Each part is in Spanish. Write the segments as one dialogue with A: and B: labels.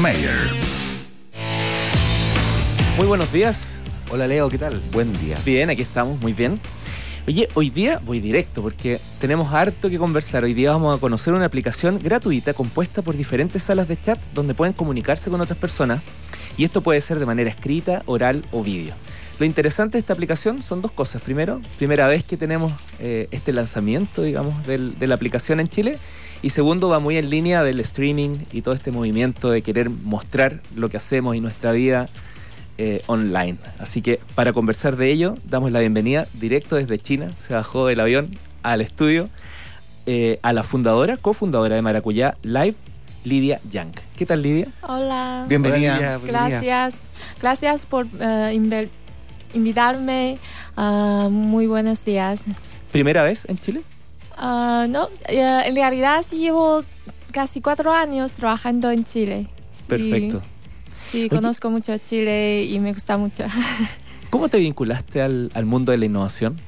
A: Mayer.
B: Muy buenos días.
C: Hola Leo, ¿qué tal?
B: Buen día. Bien, aquí estamos, muy bien. Oye, hoy día voy directo porque tenemos harto que conversar. Hoy día vamos a conocer una aplicación gratuita compuesta por diferentes salas de chat donde pueden comunicarse con otras personas. Y esto puede ser de manera escrita, oral o vídeo. Lo interesante de esta aplicación son dos cosas. Primero, primera vez que tenemos eh, este lanzamiento, digamos, del- de la aplicación en Chile. Y segundo, va muy en línea del streaming y todo este movimiento de querer mostrar lo que hacemos y nuestra vida eh, online. Así que para conversar de ello, damos la bienvenida directo desde China. Se bajó del avión al estudio eh, a la fundadora, cofundadora de Maracuyá Live, Lidia Yang. ¿Qué tal, Lidia?
D: Hola.
C: Bienvenida.
B: Hola.
D: Gracias. Gracias por eh, inver- invitarme. Ah, muy buenos días.
B: ¿Primera vez en Chile?
D: Ah, no, eh, en realidad sí llevo casi cuatro años trabajando en Chile. Sí,
B: Perfecto.
D: Sí, conozco mucho Chile y me gusta mucho.
B: ¿Cómo te vinculaste al, al mundo de la innovación?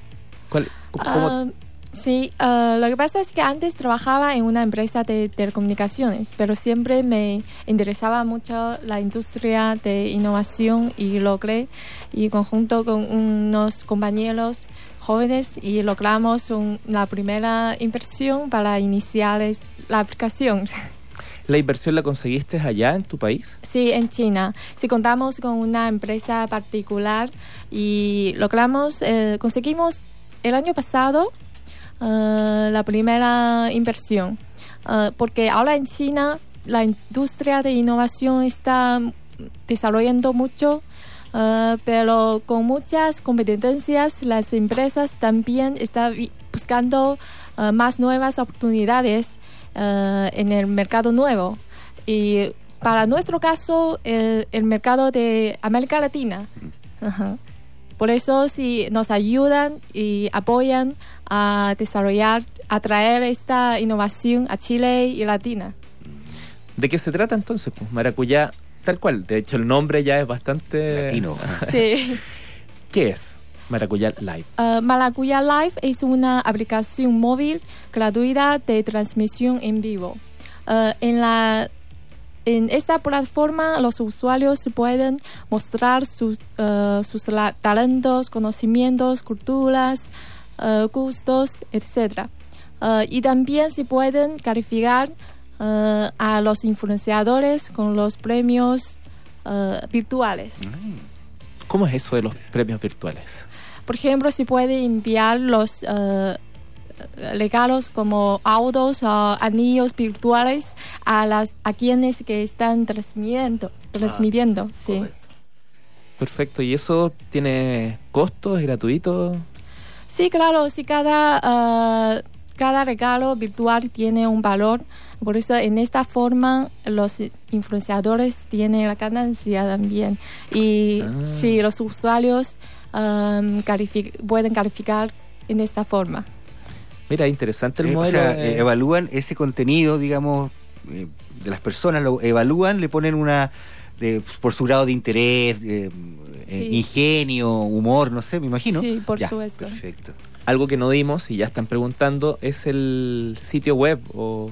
B: ¿Cuál- cómo- cómo-
D: Ah, sí, ah, lo que pasa es que antes trabajaba en una empresa de telecomunicaciones, pero siempre me interesaba mucho la industria de innovación y logré, y conjunto con unos compañeros jóvenes, y logramos un- la primera inversión para iniciar la aplicación.
B: ¿La inversión la conseguiste allá en tu país?
D: Sí, en China. Sí, contamos con una empresa particular y logramos, eh, conseguimos el año pasado eh, la primera inversión. Eh, porque ahora en China la industria de innovación está desarrollando mucho, eh, pero con muchas competencias las empresas también están buscando más nuevas oportunidades en el mercado nuevo. Y para nuestro caso, el, el mercado de América Latina. Por eso sí nos ayudan y apoyan a desarrollar, a traer esta innovación a Chile y Latina.
B: ¿De qué se trata entonces? Pues Maracuyá, tal cual. De hecho, el nombre ya es bastante...
C: Latino.
D: Sí.
B: ¿Qué es Maracuyá Live?
D: Uh, Malacuya Live es una aplicación móvil gratuita de transmisión en vivo. Uh, en, la, en esta plataforma los usuarios pueden mostrar sus, uh, sus talentos, conocimientos, culturas, uh, gustos, etc. Uh, y también se pueden calificar uh, a los influenciadores con los premios uh, virtuales.
B: ¿Cómo es eso de los premios virtuales?
D: Por ejemplo, se puede enviar los eh, regalos como autos o anillos virtuales a las a quienes que están transmitiendo, transmitiendo, sí.
B: Perfecto. ¿Y eso tiene costos? ¿Es gratuito?
D: Sí, claro, sí cada eh, cada regalo virtual tiene un valor, por eso en esta forma los influenciadores tienen la ganancia también y
B: Ah.
D: sí los usuarios califi- pueden calificar en esta forma.
B: Mira, interesante el
C: Eh, o sea, eh, evalúan ese contenido, digamos, eh, de las personas, lo evalúan, le ponen una, de, por su grado de interés, eh,
D: Sí.
C: ingenio, humor, no sé, me imagino.
D: Sí, por
C: Ya,
D: supuesto.
C: Perfecto.
B: Algo que no dimos y ya están preguntando es el sitio web o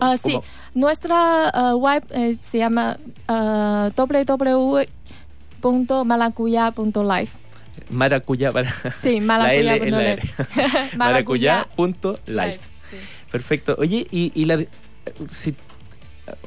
D: Ah, sí, nuestra ah, web eh, se llama ah, www.malacuya.live.
B: maracuyá para
D: Sí.
B: R. maracuyá.live.
D: Sí.
B: Perfecto. Oye, y, y la, si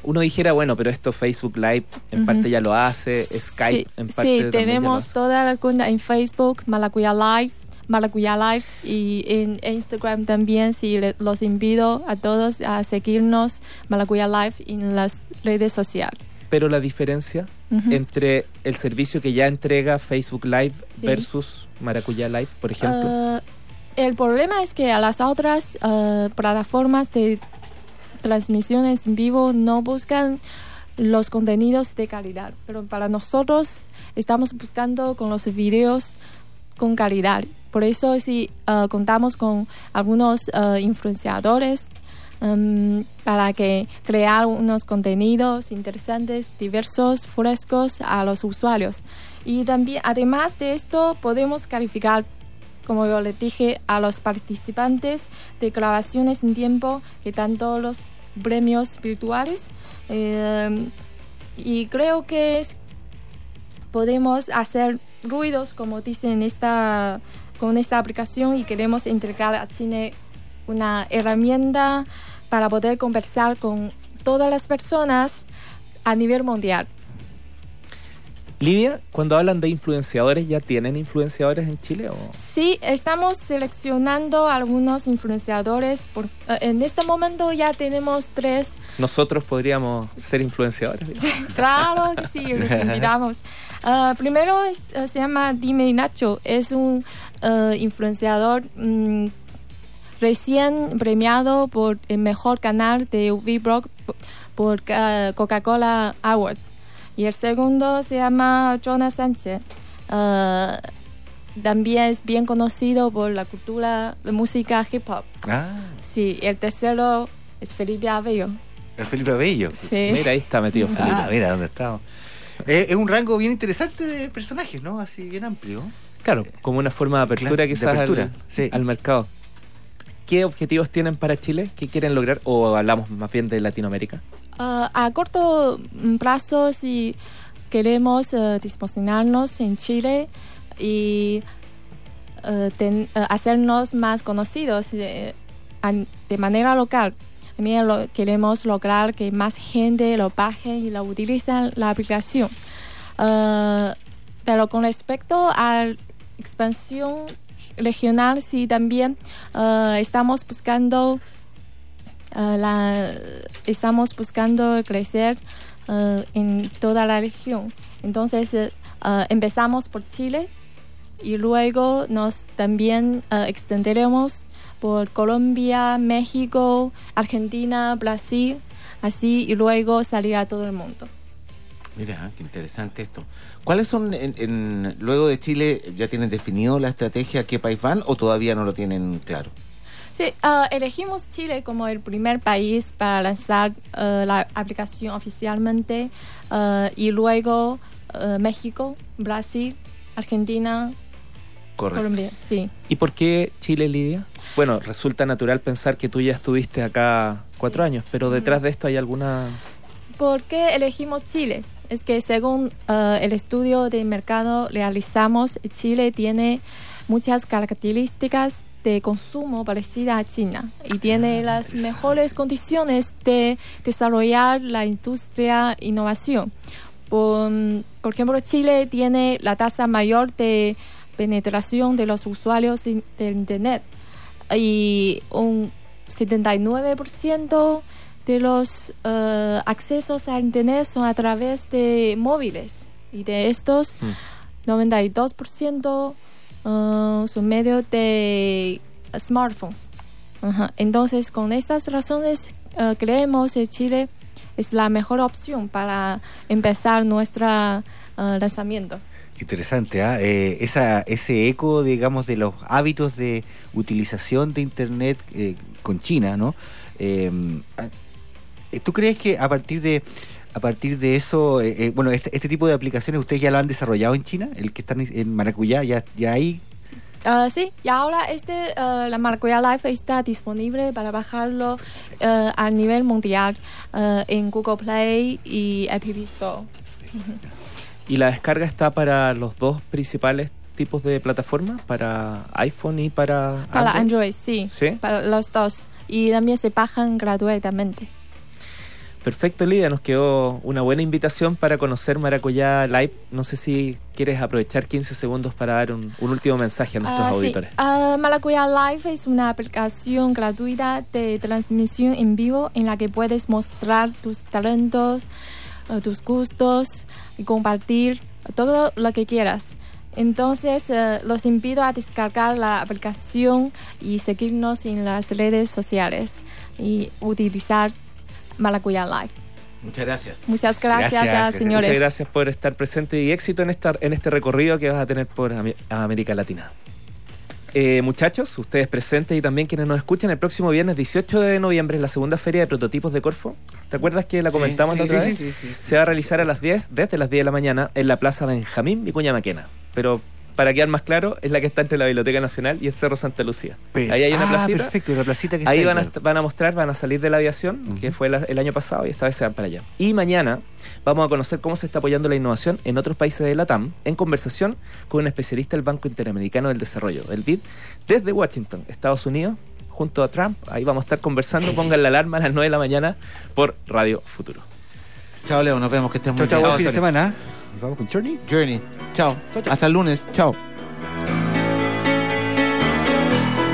B: uno dijera, bueno, pero esto Facebook Live en parte ya lo hace, Skype
D: sí,
B: en parte
D: sí,
B: también ya lo
D: tenemos toda la cuenta en Facebook, Malacuya Live, Malacuya Live y en Instagram también. Sí, le- los invito a todos a seguirnos Malacuya Live en las redes sociales.
B: Pero la diferencia Entre el servicio que ya entrega Facebook Live
D: Sí.
B: versus Maracuyá Live, por ejemplo.
D: Ah, el problema es que a las otras ah, plataformas de transmisiones en vivo no buscan los contenidos de calidad, pero para nosotros estamos buscando con los videos con calidad. Por eso sí ah, contamos con algunos influenciadores em, para que crear unos contenidos interesantes, diversos, frescos a los usuarios. Y también, además de esto, podemos calificar, como yo les dije, a los participantes de grabaciones en tiempo que dan todos los premios virtuales. em, y creo que es- podemos hacer ruidos, como dicen esta, con esta aplicación, y queremos entregar a Chile una herramienta para poder conversar con todas las personas a nivel mundial.
B: Lidia, cuando hablan de influenciadores, ¿ya tienen influenciadores en Chile? O?
D: Sí, estamos seleccionando algunos influenciadores. Por, eh, en este momento ya tenemos tres.
B: Nosotros podríamos ser influenciadores.
D: Claro que sí, los invitamos. Ah, primero es- eh, se llama Dime Nacho. Es un eh, influenciador mm, recién premiado por el mejor canal de VBrock por ah, Coca-Cola Awards. Y el segundo se llama Jonas Sánchez. Ah, también es bien conocido por la cultura de música hip hop.
C: Ah,
D: Sí, el tercero es Felipe Abello.
C: el Felipe Bello.
D: Sí.
B: Mira, ahí está metido Felipe.
C: Ah, mira dónde estamos. Eh, es un rango bien interesante de personajes, ¿no? Así bien amplio.
B: Claro, como una forma de apertura
C: Claro, de
B: quizás
C: apertura,
B: al,
C: sí.
B: al mercado. ¿Qué objetivos tienen para Chile? ¿Qué quieren lograr? ¿O hablamos más bien de Latinoamérica?
D: Ah, a corto mm, plazo, si queremos eh, disposicionarnos en Chile y eh, eh, hacernos más conocidos de manera local. También queremos lograr que más gente lo baje y lo utilicen la aplicación. Ah, pero con respecto a la expansión regional, sí también ah, estamos buscando ah, la, estamos buscando crecer ah, en toda la región. Entonces eh, empezamos por Chile y luego nos también extenderemos por Colombia, México, Argentina, Brasil, así y luego salir a todo el mundo.
A: Mira, qué interesante esto. ¿Cuáles son, en, en- luego de Chile, ya tienen definido la estrategia a qué país van o todavía no lo tienen claro?
D: Sí, ah, elegimos Chile como el primer país para lanzar ah, la aplicación oficialmente ah, y luego México, Brasil, Argentina,
A: Correcto.
D: Colombia. Sí.
B: ¿Y por qué Chile, Lidia? Bueno, resulta natural pensar que tú ya estuviste acá cuatro años, pero detrás de esto hay alguna...
D: ¿Por qué elegimos Chile? Es que según ah, el estudio de mercado realizamos, Chile tiene muchas características de consumo parecidas a China y tiene las mejores condiciones de desarrollar la industria innovación. Por, por ejemplo, Chile tiene la tasa mayor de penetración de los usuarios de Internet y un 79% de los eh, accesos a Internet son a través de móviles y de estos
B: Hmm.
D: 92% eh, son medios de smartphones. Entonces, con estas razones, eh, creemos que Chile es la mejor opción para empezar nuestro lanzamiento.
C: Interesante, ¿ah? Eh, esa, ese eco, digamos, de los hábitos de utilización de Internet eh, con China, ¿no? Eh, ¿Tú crees que a partir de a partir de eso, eh, eh, bueno, este, este tipo de aplicaciones ustedes ya lo han desarrollado en China, el que están en Maracuyá, ya, ya hay
D: Ah, sí, y ahora este, eh, la Maracuyá Live está disponible para bajarlo eh, a nivel mundial en Google Play y App Store.
B: ¿Y la descarga está para los dos principales tipos de plataformas? ¿Para iPhone y para
D: Para
B: Android?
D: Android, sí,
B: ¿Sí?
D: para los dos. Y también se bajan gratuitamente.
B: Perfecto, Lidia. Nos quedó una buena invitación para conocer Maracuyá Live. No sé si quieres aprovechar 15 segundos para dar un, un último mensaje a nuestros
D: sí.
B: auditores.
D: Ah, Maracuyá Live es una aplicación gratuita de transmisión en vivo en la que puedes mostrar tus talentos, eh, tus gustos y compartir todo lo que quieras. Entonces, eh, los invito a descargar la aplicación y seguirnos en las redes sociales y utilizar Maracuyá Live.
A: Muchas gracias.
D: Muchas gracias,
C: Gracias,
D: a
C: gracias.
D: señores.
B: Muchas gracias por estar presente y éxito en, esta, en este recorrido que vas a tener por Am- América Latina. Eh, muchachos, ustedes presentes y también quienes nos escuchan, el próximo viernes 18 de noviembre es la segunda feria de prototipos de Corfo. ¿Te acuerdas que la comentamos
A: Sí,
B: la otra
A: sí,
B: vez?
A: sí, sí, sí,
B: Se va a realizar a las 10, desde las 10 de la mañana, en la Plaza Benjamín Vicuña Maquena. Pero para quedar más claro, es la que está entre la Biblioteca Nacional y el Cerro Santa Lucía. Ahí hay una
C: ah,
B: placita.
C: perfecto, la placita que está
B: Ahí
C: ahí,
B: van a, van a mostrar, van a salir de la aviación, que fue la- el año pasado, y esta vez se van para allá. Y mañana vamos a conocer cómo se está apoyando la innovación en otros países de la TAM, en conversación con un especialista del Banco Interamericano del Desarrollo, el BID, desde Washington, Estados Unidos, junto a Trump. Ahí vamos a estar conversando. Pongan la alarma a las 9 de la mañana por Radio Futuro.
A: Chao, Leo. Nos vemos. Que estén muy
C: Chao, chao,
A: bien.
C: buen fin de semana. Nos vamos con Journey.
A: Journey. Chao.
C: Chao, chao.
A: Hasta el lunes. Chao.